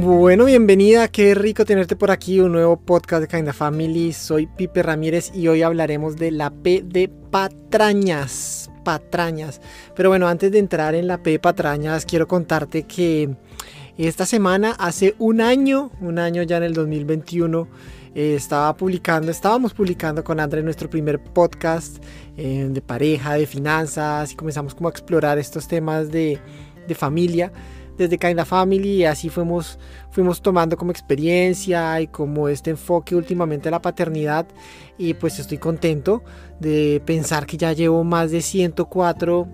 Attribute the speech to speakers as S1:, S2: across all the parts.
S1: Bueno, bienvenida, qué rico tenerte por aquí, un nuevo podcast de Kinda Family. Soy Pipe Ramírez y hoy hablaremos de la P de patrañas. Patrañas. Pero bueno, antes de entrar en la P de patrañas, quiero contarte que esta semana, hace un año, un año ya en el 2021, eh, estaba publicando, estábamos publicando con André nuestro primer podcast eh, de pareja, de finanzas y comenzamos como a explorar estos temas de, de familia desde Kinda Family y así fuimos, fuimos tomando como experiencia y como este enfoque últimamente a la paternidad. Y pues estoy contento de pensar que ya llevo más de 104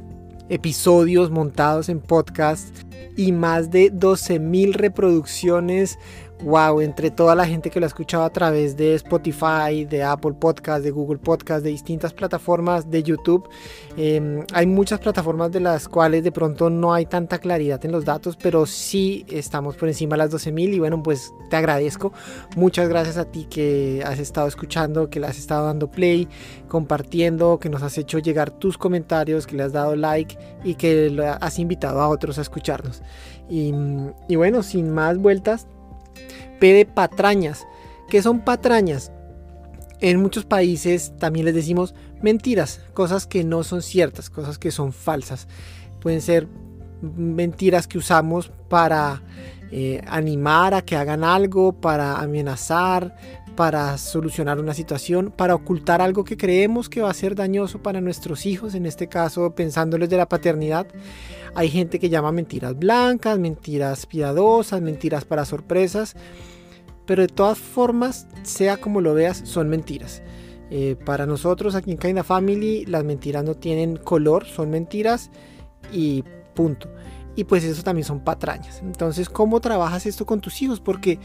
S1: episodios montados en podcast y más de 12.000 reproducciones wow, entre toda la gente que lo ha escuchado a través de Spotify, de Apple Podcast, de Google Podcast, de distintas plataformas, de YouTube, em, hay muchas plataformas de las cuales de pronto no hay tanta claridad en los datos, pero sí estamos por encima de las 12.000 y bueno, pues te agradezco. Muchas gracias a ti que has estado escuchando, que le has estado dando play, compartiendo, que nos has hecho llegar tus comentarios, que le has dado like y que has invitado a otros a escucharnos. y, y bueno, sin más vueltas, De patrañas. ¿Qué son patrañas? En muchos países también les decimos mentiras, cosas que no son ciertas, cosas que son falsas. Pueden ser mentiras que usamos para eh, animar a que hagan algo, para amenazar, para solucionar una situación, para ocultar algo que creemos que va a ser dañoso para nuestros hijos, en este caso pensándoles de la paternidad. Hay gente que llama mentiras blancas, mentiras piadosas, mentiras para sorpresas, pero de todas formas, sea como lo veas, son mentiras. Eh, para nosotros aquí en Kinda Family las mentiras no tienen color, son mentiras y punto. Y pues eso también son patrañas. Entonces, ¿cómo trabajas esto con tus hijos? Porque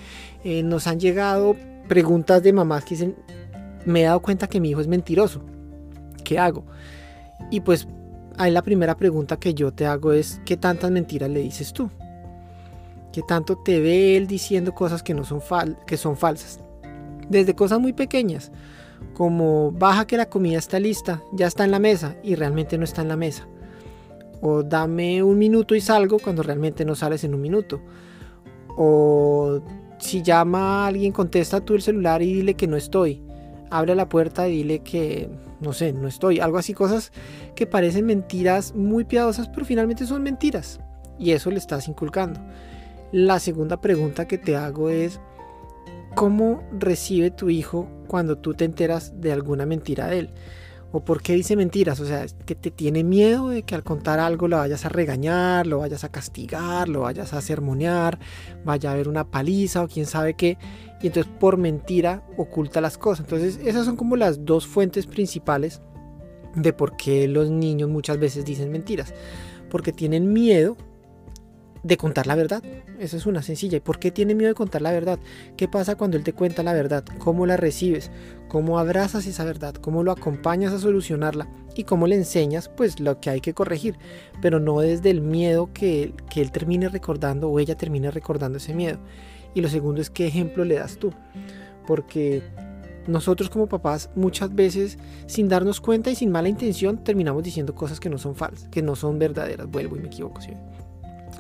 S1: eh, nos han llegado preguntas de mamás que dicen, me he dado cuenta que mi hijo es mentiroso. ¿Qué hago? Y pues ahí la primera pregunta que yo te hago es, ¿qué tantas mentiras le dices tú? ¿Qué tanto te ve él diciendo cosas que, no son, que son falsas? Desde cosas muy pequeñas, como baja que la comida está lista, ya está en la mesa y realmente no está en la mesa. O dame un minuto y salgo cuando realmente no sales en un minuto. O si llama a alguien, contesta tú el celular y dile que no estoy. Abre la puerta y dile que, no sé, no estoy. Algo así, cosas que parecen mentiras muy piadosas, pero finalmente son mentiras. Y eso le estás inculcando. La segunda pregunta que te hago es, ¿cómo recibe tu hijo cuando tú te enteras de alguna mentira de él? ¿O por qué dice mentiras? O sea, que te tiene miedo de que al contar algo lo vayas a regañar, lo vayas a castigar, lo vayas a sermonear, vaya a haber una paliza o quién sabe qué. Y entonces por mentira oculta las cosas. Entonces esas son como las dos fuentes principales de por qué los niños muchas veces dicen mentiras. Porque tienen miedo de contar la verdad. Esa es una sencilla. ¿Y por qué tiene miedo de contar la verdad? ¿Qué pasa cuando él te cuenta la verdad? ¿Cómo la recibes? ¿Cómo abrazas esa verdad? ¿Cómo lo acompañas a solucionarla? Y cómo le enseñas pues lo que hay que corregir. Pero no desde el miedo que, que él termine recordando o ella termine recordando ese miedo. Y lo segundo es qué ejemplo le das tú. Porque nosotros como papás muchas veces sin darnos cuenta y sin mala intención terminamos diciendo cosas que no son falsas, que no son verdaderas. Vuelvo y me equivoco.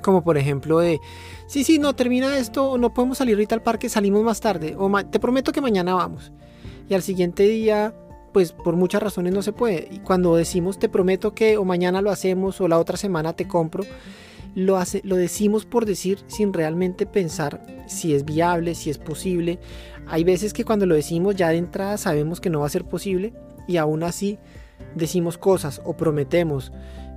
S1: Como por ejemplo de, sí, sí, no, termina esto, no podemos salir ahorita al parque, salimos más tarde, o te prometo que mañana vamos. Y al siguiente día, pues por muchas razones no se puede. Y cuando decimos te prometo que o mañana lo hacemos o la otra semana te compro, lo, hace, lo decimos por decir sin realmente pensar si es viable, si es posible. Hay veces que cuando lo decimos ya de entrada sabemos que no va a ser posible y aún así decimos cosas o prometemos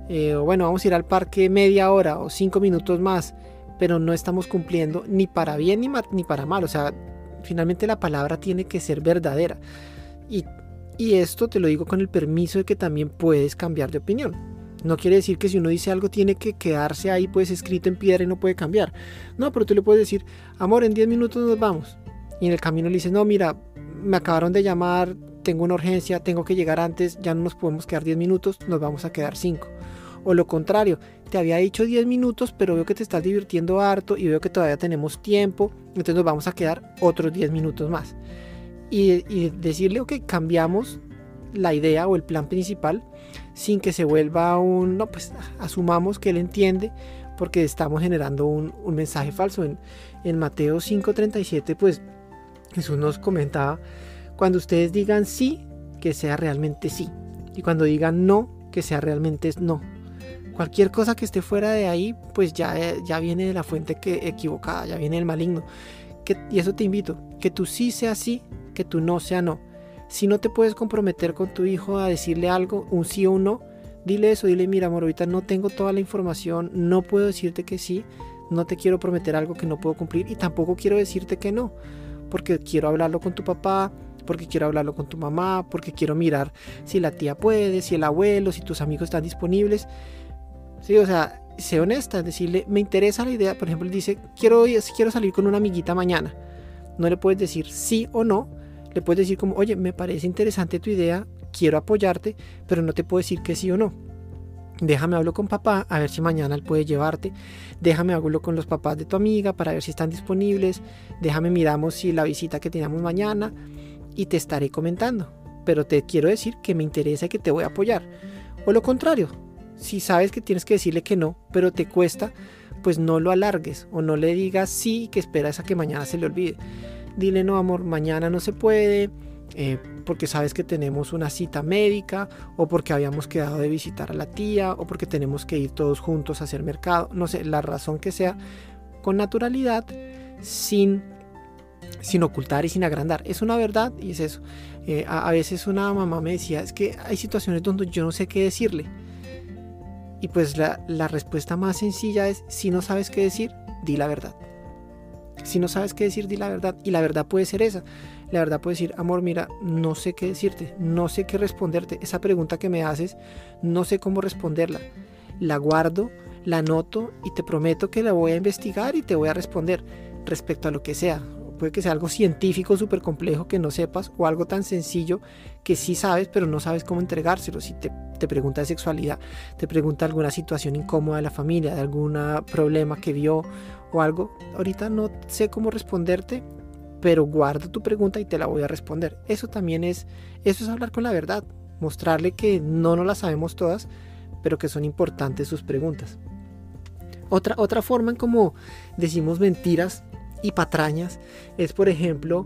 S1: eh, bueno, vamos a ir al parque media hora o cinco minutos más, pero no estamos cumpliendo ni para bien ni, ni para mal. O sea, finalmente la palabra tiene que ser verdadera. Y, y esto te lo digo con el permiso de que también puedes cambiar de opinión. No quiere decir que si uno dice algo tiene que quedarse ahí pues escrito en piedra y no puede cambiar. No, pero tú le puedes decir, amor, en 10 minutos nos vamos. Y en el camino le dices, no, mira, me acabaron de llamar, tengo una urgencia, tengo que llegar antes, ya no nos podemos quedar 10 minutos, nos vamos a quedar 5. O lo contrario, te había dicho 10 minutos, pero veo que te estás divirtiendo harto y veo que todavía tenemos tiempo, entonces nos vamos a quedar otros 10 minutos más. Y, decirle, que cambiamos la idea o el plan principal sin que se vuelva un, no, pues asumamos que él entiende porque estamos generando un, mensaje falso. En, en Mateo 5:37, pues Jesús nos comentaba, cuando ustedes digan sí, que sea realmente sí. Y cuando digan no, que sea realmente no. Cualquier cosa que esté fuera de ahí, pues ya, ya viene de la fuente equivocada, ya viene del maligno. Y eso te invito, que tú sí sea sí, que tú no sea no. Si no te puedes comprometer con tu hijo a decirle algo, un sí o un no, dile eso, dile, mira amor, ahorita no tengo toda la información, no puedo decirte que sí, no te quiero prometer algo que no puedo cumplir y tampoco quiero decirte que no, porque quiero hablarlo con tu papá, porque quiero hablarlo con tu mamá, porque quiero mirar si la tía puede, si el abuelo, si tus amigos están disponibles. Sí, o sea, sé honesta, decirle, me interesa la idea, por ejemplo, dice, quiero, quiero salir con una amiguita mañana. No le puedes decir sí o no, le puedes decir como, oye, me parece interesante tu idea, quiero apoyarte, pero no te puedo decir que sí o no. Déjame hablo con papá a ver si mañana él puede llevarte. Déjame hablo con los papás de tu amiga para ver si están disponibles. Déjame miramos si la visita que tenemos mañana y te estaré comentando. Pero te quiero decir que me interesa y que te voy a apoyar. O lo contrario, si sabes que tienes que decirle que no, pero te cuesta, pues no lo alargues o no le digas sí que esperas a que mañana se le olvide. Dile no, amor, mañana no se puede, eh, porque sabes que tenemos una cita médica o porque habíamos quedado de visitar a la tía o porque tenemos que ir todos juntos a hacer mercado, no sé, la razón que sea, con naturalidad, sin sin ocultar y sin agrandar. Es una verdad y es eso. Eh, a, veces una mamá me decía, es que hay situaciones donde yo no sé qué decirle. Y pues la, la respuesta más sencilla es, si no sabes qué decir, di la verdad. Si no sabes qué decir, di la verdad. Y la verdad puede ser esa. La verdad puede decir, amor, mira, no sé qué decirte, no sé qué responderte. Esa pregunta que me haces, no sé cómo responderla. La guardo, la anoto y te prometo que la voy a investigar y te voy a responder respecto a lo que sea puede que sea algo científico súper complejo que no sepas o algo tan sencillo que sí sabes pero no sabes cómo entregárselo. Si te, te pregunta de sexualidad, te pregunta alguna situación incómoda de la familia, de algún problema que vio o algo, ahorita no sé cómo responderte, pero guardo tu pregunta y te la voy a responder. Eso también es, eso es hablar con la verdad, mostrarle que no nos la sabemos todas, pero que son importantes sus preguntas. Otra, otra forma en como decimos mentiras y patrañas es, por ejemplo,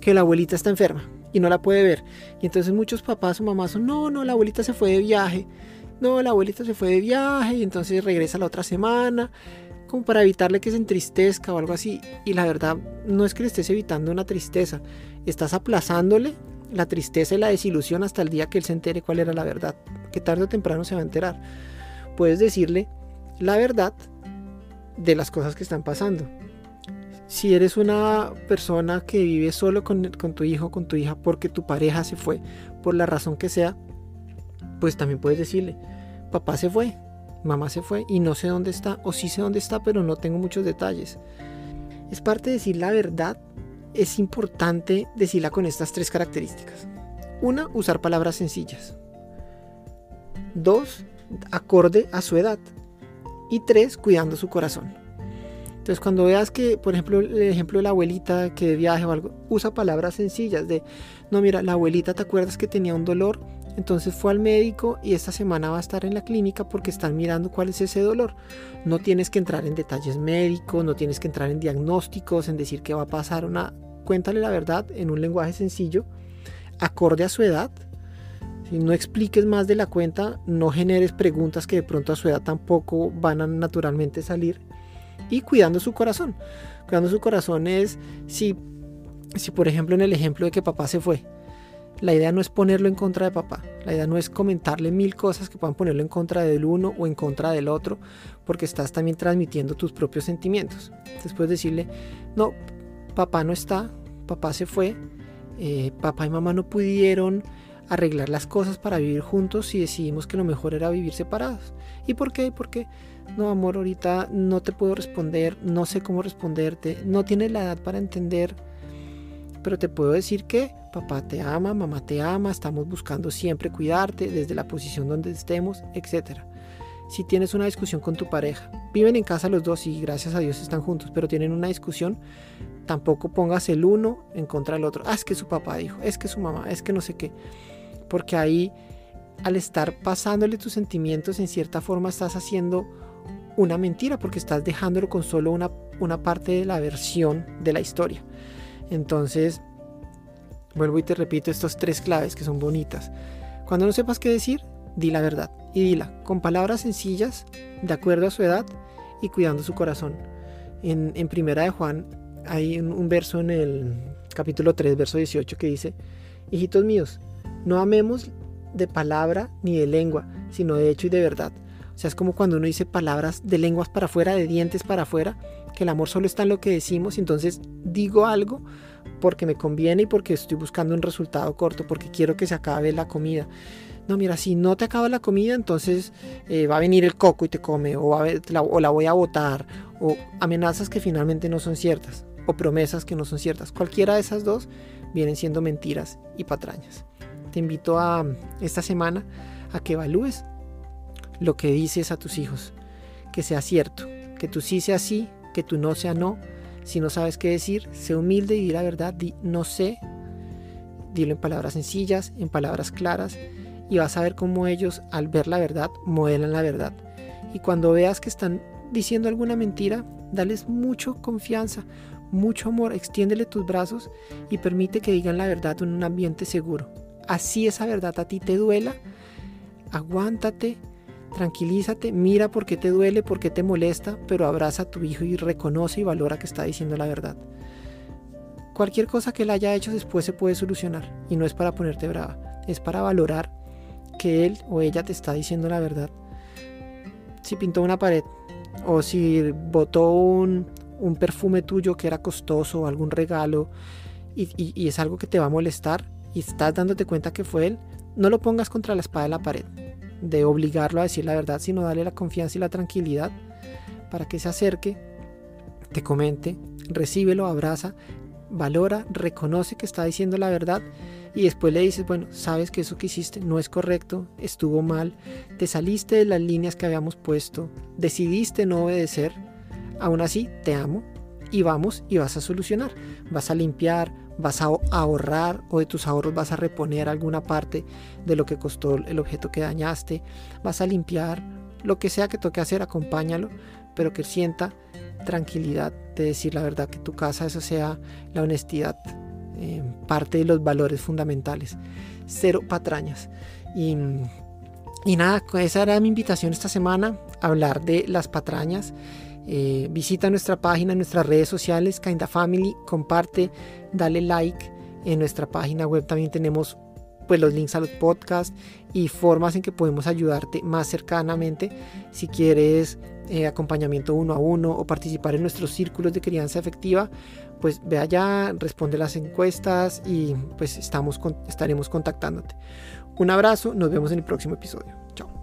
S1: que la abuelita está enferma y no la puede ver. Y entonces muchos papás o mamás son, no, no, la abuelita se fue de viaje. No, la abuelita se fue de viaje y entonces regresa la otra semana, como para evitarle que se entristezca o algo así. Y la verdad no es que le estés evitando una tristeza, estás aplazándole la tristeza y la desilusión hasta el día que él se entere cuál era la verdad, que tarde o temprano se va a enterar. Puedes decirle la verdad de las cosas que están pasando si eres una persona que vive solo con, tu hijo, con tu hija, porque tu pareja se fue, por la razón que sea, pues también puedes decirle, papá se fue, mamá se fue y no sé dónde está, o sí sé dónde está, pero no tengo muchos detalles. Es parte de decir la verdad, es importante decirla con estas tres características. Una, usar palabras sencillas. Dos, acorde a su edad. Y tres, cuidando su corazón. Entonces cuando veas que, por ejemplo, el ejemplo de la abuelita que de viaje o algo, usa palabras sencillas de, no, mira, la abuelita te acuerdas que tenía un dolor, entonces fue al médico y esta semana va a estar en la clínica porque están mirando cuál es ese dolor. No tienes que entrar en detalles médicos, no tienes que entrar en diagnósticos, en decir qué va a pasar, una, cuéntale la verdad en un lenguaje sencillo, acorde a su edad. No expliques más de la cuenta, no generes preguntas que de pronto a su edad tampoco van a naturalmente salir y cuidando su corazón. Cuidando su corazón es si, si por ejemplo en el ejemplo de que papá se fue, la idea no es ponerlo en contra de papá, la idea no es comentarle mil cosas que puedan ponerlo en contra del uno o en contra del otro, porque estás también transmitiendo tus propios sentimientos. Después decirle, no, papá no está, papá se fue, eh, papá y mamá no pudieron arreglar las cosas para vivir juntos y decidimos que lo mejor era vivir separados. ¿Y por qué? Porque no, amor, ahorita no te puedo responder, no sé cómo responderte, no tienes la edad para entender, pero te puedo decir que papá te ama, mamá te ama, estamos buscando siempre cuidarte desde la posición donde estemos, etc. Si tienes una discusión con tu pareja, viven en casa los dos y gracias a Dios están juntos, pero tienen una discusión, tampoco pongas el uno en contra del otro. Ah, es que su papá dijo, es que su mamá, es que no sé qué. Porque ahí, al estar pasándole tus sentimientos, en cierta forma estás haciendo una mentira porque estás dejándolo con solo una, una parte de la versión de la historia. Entonces, vuelvo y te repito estas tres claves que son bonitas. Cuando no sepas qué decir, di la verdad y dila con palabras sencillas, de acuerdo a su edad y cuidando su corazón. En, en Primera de Juan hay un, un verso en el capítulo 3, verso 18 que dice, hijitos míos, no amemos de palabra ni de lengua, sino de hecho y de verdad. O sea, es como cuando uno dice palabras de lenguas para afuera, de dientes para afuera, que el amor solo está en lo que decimos, y entonces digo algo porque me conviene y porque estoy buscando un resultado corto, porque quiero que se acabe la comida. No, mira, si no te acaba la comida, entonces eh, va a venir el coco y te come, o, la, o la voy a botar, o amenazas que finalmente no son ciertas, o promesas que no son ciertas. Cualquiera de esas dos vienen siendo mentiras y patrañas. Te invito a esta semana a que evalúes lo que dices a tus hijos, que sea cierto, que tu sí sea sí, que tu no sea no. Si no sabes qué decir, sé humilde y di la verdad, di no sé, dilo en palabras sencillas, en palabras claras, y vas a ver cómo ellos al ver la verdad modelan la verdad. Y cuando veas que están diciendo alguna mentira, dales mucho confianza, mucho amor, extiéndele tus brazos y permite que digan la verdad en un ambiente seguro. Así esa verdad a ti te duela, aguántate, tranquilízate, mira por qué te duele, por qué te molesta, pero abraza a tu hijo y reconoce y valora que está diciendo la verdad. Cualquier cosa que él haya hecho después se puede solucionar y no es para ponerte brava, es para valorar que él o ella te está diciendo la verdad. Si pintó una pared o si botó un, un perfume tuyo que era costoso o algún regalo y, y es algo que te va a molestar y estás dándote cuenta que fue él, no lo pongas contra la espada de la pared de obligarlo a decir la verdad, sino darle la confianza y la tranquilidad para que se acerque, te comente, recíbelo, abraza, valora, reconoce que está diciendo la verdad y después le dices, bueno, sabes que eso que hiciste no es correcto, estuvo mal, te saliste de las líneas que habíamos puesto, decidiste no obedecer, aún así te amo y vamos y vas a solucionar, vas a limpiar, vas a ahorrar o de tus ahorros vas a reponer alguna parte de lo que costó el objeto que dañaste, vas a limpiar, lo que sea que toque hacer, acompáñalo, pero que sienta tranquilidad de decir la verdad, que tu casa eso sea la honestidad, eh, parte de los valores fundamentales, cero patrañas. Y, y nada, esa era mi invitación esta semana, hablar de las patrañas. Eh, visita nuestra página, nuestras redes sociales, Kinda Family, comparte, dale like. En nuestra página web. También tenemos pues los links a los podcasts y formas en que podemos ayudarte más cercanamente. Si quieres eh, acompañamiento uno a uno o participar en nuestros círculos de crianza efectiva pues ve allá responde las encuestas y pues estamos estaremos contactándote. Un abrazo nos vemos en el próximo episodio. Chao